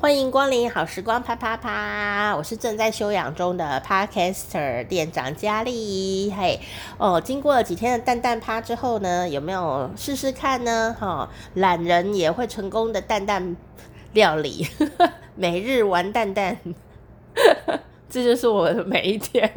欢迎光临好时光啪啪啪！我是正在休养中的 Podcaster 店长佳丽。嘿，哦，经过了几天的蛋蛋趴之后呢，有没有试试看呢？哈、懒人也会成功的蛋蛋料理，每日玩蛋蛋，这就是我的每一天。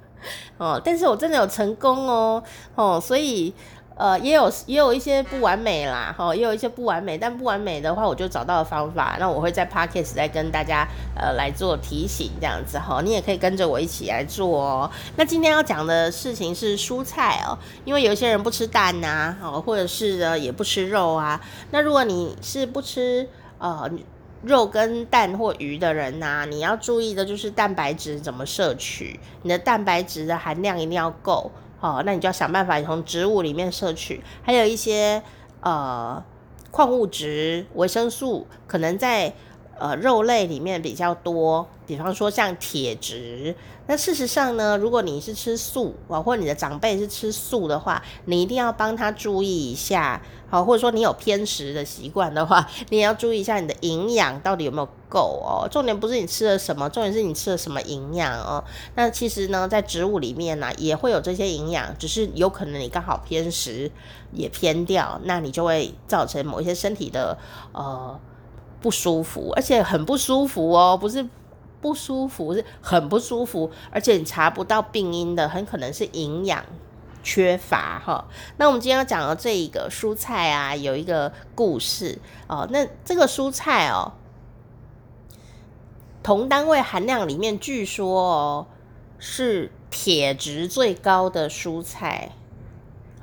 哦，但是我真的有成功哦，哦，所以。呃，也有也有一些不完美啦，哈，也有一些不完美，但不完美的话，我就找到了方法，那我会在 Podcast 再跟大家呃来做提醒，这样子哈，你也可以跟着我一起来做哦。那今天要讲的事情是蔬菜哦，因为有一些人不吃蛋呐，哦，或者是呢也不吃肉啊。那如果你是不吃呃肉跟蛋或鱼的人呐，你要注意的就是蛋白质怎么摄取，你的蛋白质的含量一定要够。哦，那你就要想办法从植物里面摄取，还有一些呃矿物质、维生素，可能在呃肉类里面比较多，比方说像铁质。那事实上呢，如果你是吃素啊，或你的长辈是吃素的话，你一定要帮他注意一下。好，或者说你有偏食的习惯的话，你也要注意一下你的营养到底有没有够哦。重点不是你吃了什么，重点是你吃了什么营养哦。那其实呢，在植物里面呢，也会有这些营养，只是有可能你刚好偏食也偏掉，那你就会造成某一些身体的呃不舒服，而且很不舒服哦，不是不舒服，是很不舒服，而且你查不到病因的，很可能是营养。缺乏哈，那我们今天要讲的这一个蔬菜啊，有一个故事哦。那这个蔬菜哦，同单位含量里面，据说哦是铁质最高的蔬菜。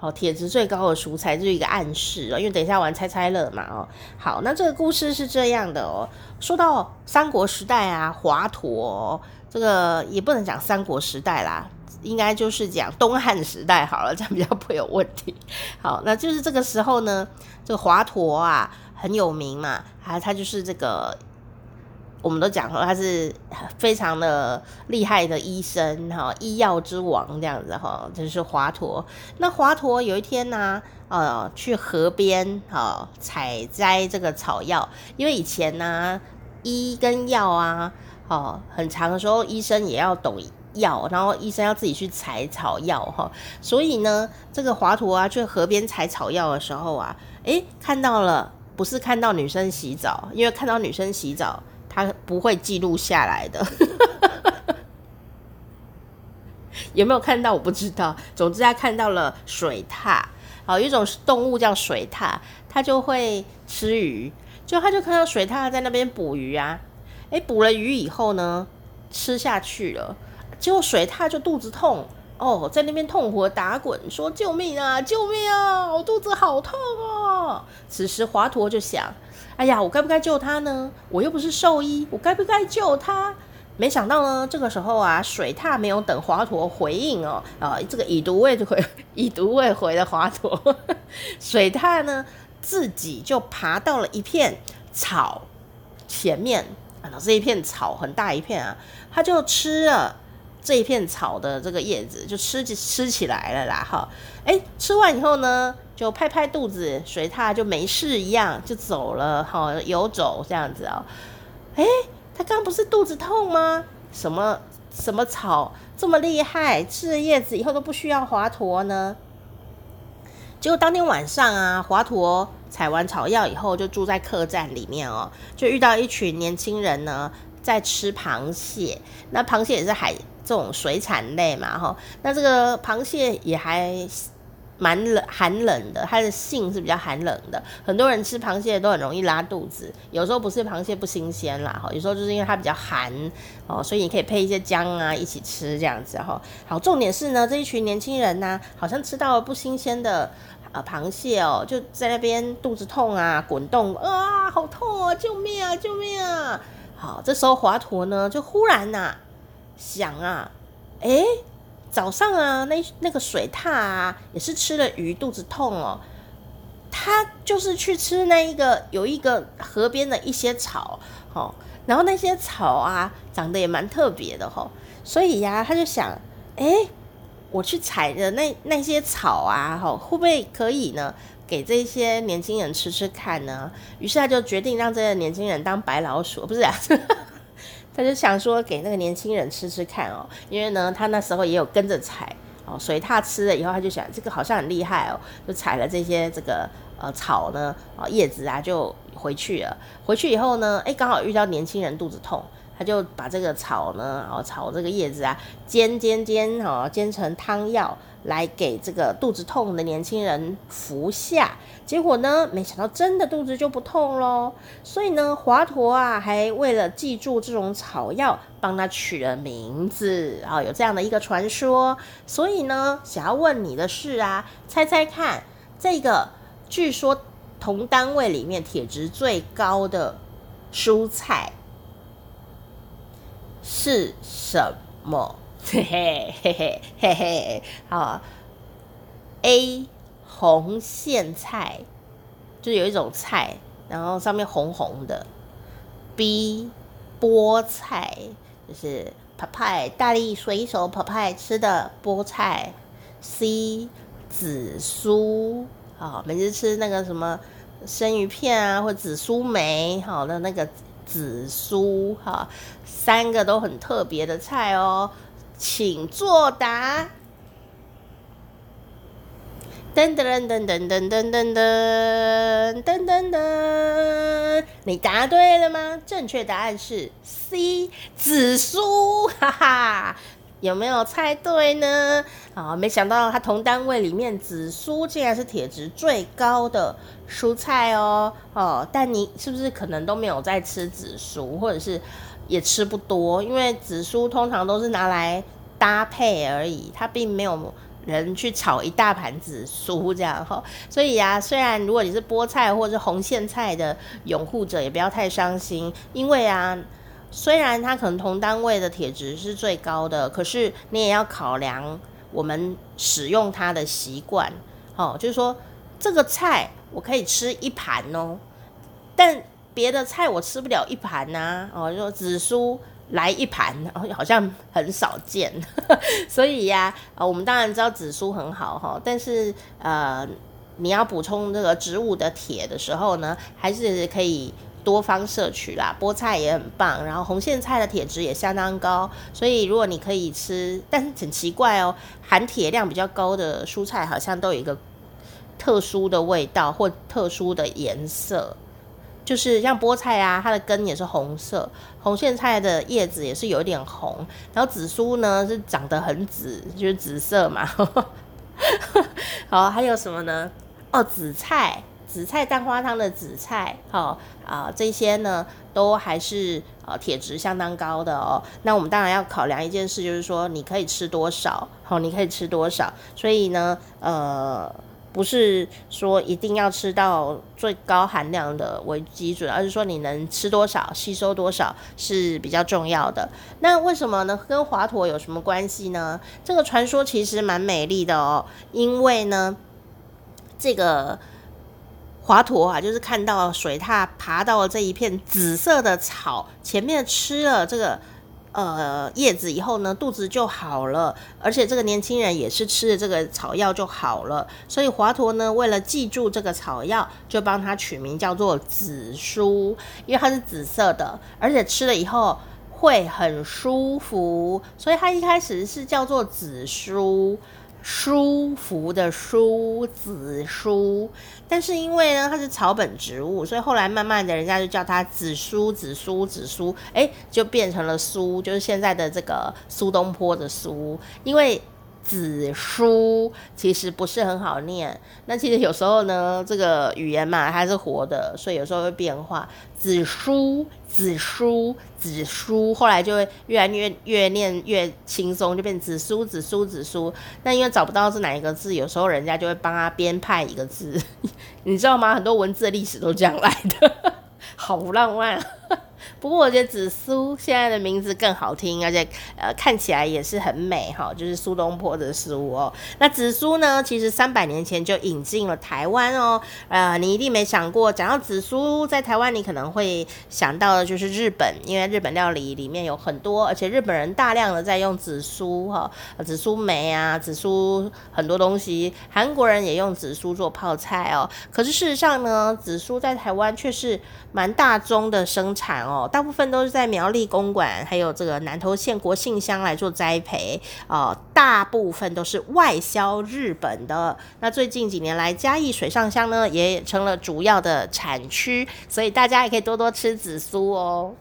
好，铁质最高的蔬菜，这是一个暗示哦。因为等一下玩猜猜乐嘛哦。好，那这个故事是这样的哦。说到三国时代啊，华佗，这个也不能讲三国时代啦。应该就是讲东汉时代好了，这样比较不会有问题。好，那就是这个时候呢，这个华佗啊很有名嘛，啊他就是这个，我们都讲说他是非常的厉害的医生哈，医药之王这样子哈，就是华佗。那华佗有一天呢，呃，去河边啊采摘这个草药，因为以前呢医跟药啊，哦，很长的时候医生也要懂。药，然后医生要自己去采草药哈，所以呢，这个华佗啊去河边采草药的时候啊，诶，看到了，不是看到女生洗澡，因为看到女生洗澡，他不会记录下来的。有没有看到？我不知道。总之，他看到了水獭，好，有一种动物叫水獭，它就会吃鱼，就他就看到水獭在那边捕鱼啊，诶，捕了鱼以后呢，吃下去了。结果水獭就肚子痛哦，在那边痛苦打滚，说：“救命啊，救命啊，我肚子好痛哦。”此时华佗就想：“哎呀，我该不该救他呢？我又不是兽医，我该不该救他？”没想到呢，这个时候啊，水獭没有等华佗回应哦，啊，这个已读未回，已读未回的华佗，水獭呢自己就爬到了一片草前面，啊，这一片草很大一片啊，他就吃了。这一片草的这个叶子就吃吃起来了啦，哈，哎，吃完以后呢，就拍拍肚子，水獭就没事一样就走了，哈，游走这样子哦，哎，他刚不是肚子痛吗？什么什么草这么厉害，吃了叶子以后都不需要华佗呢？结果当天晚上啊，华佗采完草药以后，就住在客栈里面哦，就遇到一群年轻人呢，在吃螃蟹，那螃蟹也是海。这种水产类嘛，哈，那这个螃蟹也还蛮冷，寒冷的，它的性是比较寒冷的。很多人吃螃蟹都很容易拉肚子，有时候不是螃蟹不新鲜啦，哈，有时候就是因为它比较寒哦，所以你可以配一些姜啊一起吃这样子哈。好，重点是呢，这一群年轻人呢，好像吃到了不新鲜的啊螃蟹哦，就在那边肚子痛啊，滚动啊，好痛啊，救命啊，救命啊！好，这时候华佗呢，就忽然呐、啊。想啊，诶，早上啊，那那个水獭啊，也是吃了鱼，肚子痛哦。他就是去吃那一个有一个河边的一些草，哦，然后那些草啊，长得也蛮特别的吼，所以呀、他就想，诶，我去采的那那些草啊，吼，会不会可以呢？给这些年轻人吃吃看呢？于是他就决定让这些年轻人当白老鼠，不是啊？他就想说给那个年轻人吃吃看哦，因为呢，他那时候也有跟着采哦，所以他吃了以后，他就想这个好像很厉害哦，就采了这些这个呃草呢，啊叶子啊就回去了。回去以后呢，哎，刚好遇到年轻人肚子痛。他就把这个草呢，哦，草这个叶子啊，煎煎煎，哦，煎成汤药来给这个肚子痛的年轻人服下。结果呢，没想到真的肚子就不痛喽。所以呢，华佗啊，还为了记住这种草药，帮他取了名字啊，有这样的一个传说。所以呢，想要问你的是啊，猜猜看，这个据说同单位里面铁质最高的蔬菜。是什么？嘿嘿嘿嘿嘿嘿，好，A 红苋菜，就有一种菜，然后上面红红的。B 菠菜，就是泡派大力水手泡派吃的菠菜。C 紫苏，好，每次吃那个什么生鱼片啊，或紫苏梅，好的那个。紫苏哈，三个都很特别的菜哦，请作答。噔噔噔噔噔噔噔噔噔噔噔，你答对了吗？正确答案是 C，紫苏，哈哈。有没有猜对呢？啊，没想到它同单位里面紫苏竟然是铁质最高的蔬菜哦。哦，但你是不是可能都没有在吃紫苏，或者是也吃不多？因为紫苏通常都是拿来搭配而已，它并没有人去炒一大盘紫苏这样哈。所以啊，虽然如果你是菠菜或者是红苋菜的拥护者，也不要太伤心，因为啊。虽然它可能同单位的铁质是最高的，可是你也要考量我们使用它的习惯。哦，就是说这个菜我可以吃一盘哦，但别的菜我吃不了一盘呐、啊。哦，就说紫苏来一盘，好像很少见。所以呀，啊，我们当然知道紫苏很好哈，但是呃，你要补充这个植物的铁的时候呢，还是可以。多方摄取啦，菠菜也很棒，然后红苋菜的铁质也相当高，所以如果你可以吃，但是很奇怪哦，含铁量比较高的蔬菜好像都有一个特殊的味道或特殊的颜色，就是像菠菜啊，它的根也是红色，红苋菜的叶子也是有点红，然后紫苏呢是长得很紫，就是紫色嘛。好，还有什么呢？哦，紫菜。紫菜蛋花汤的紫菜，好啊，这些呢都还是呃铁质相当高的哦。那我们当然要考量一件事，就是说你可以吃多少，好，你可以吃多少。所以呢，呃，不是说一定要吃到最高含量的为基准，而是说你能吃多少，吸收多少是比较重要的。那为什么呢？跟华佗有什么关系呢？这个传说其实蛮美丽的哦，因为呢，这个。华佗啊，就是看到水獭爬到了这一片紫色的草前面，吃了这个呃叶子以后呢，肚子就好了。而且这个年轻人也是吃了这个草药就好了。所以华佗呢，为了记住这个草药，就帮他取名叫做紫苏，因为它是紫色的，而且吃了以后会很舒服，所以它一开始是叫做紫苏。舒服的舒，紫苏，但是因为呢，它是草本植物，所以后来慢慢的人家就叫它紫苏，紫苏，紫苏，哎，就变成了苏，就是现在的这个苏东坡的苏，因为。紫苏其实不是很好念，那其实有时候呢，这个语言嘛，它是活的，所以有时候会变化。紫苏，紫苏，紫苏，后来就会越来越越念越轻松，就变紫苏，紫苏，紫苏。那因为找不到是哪一个字，有时候人家就会帮他编派一个字，你知道吗？很多文字的历史都这样来的，好浪漫。不过我觉得紫苏现在的名字更好听，而且呃看起来也是很美哈，就是苏东坡的苏哦。那紫苏呢，其实三百年前就引进了台湾哦。呃，你一定没想过，讲到紫苏在台湾，你可能会想到的就是日本，因为日本料理里面有很多，而且日本人大量的在用紫苏哈，紫苏梅啊，紫苏很多东西，韩国人也用紫苏做泡菜哦。可是事实上呢，紫苏在台湾却是蛮大宗的生产哦，大部分都是在苗栗公馆，还有这个南投县国姓乡来做栽培哦，大部分都是外销日本的。那最近几年来，嘉义水上乡呢也成了主要的产区，所以大家也可以多多吃紫苏哦。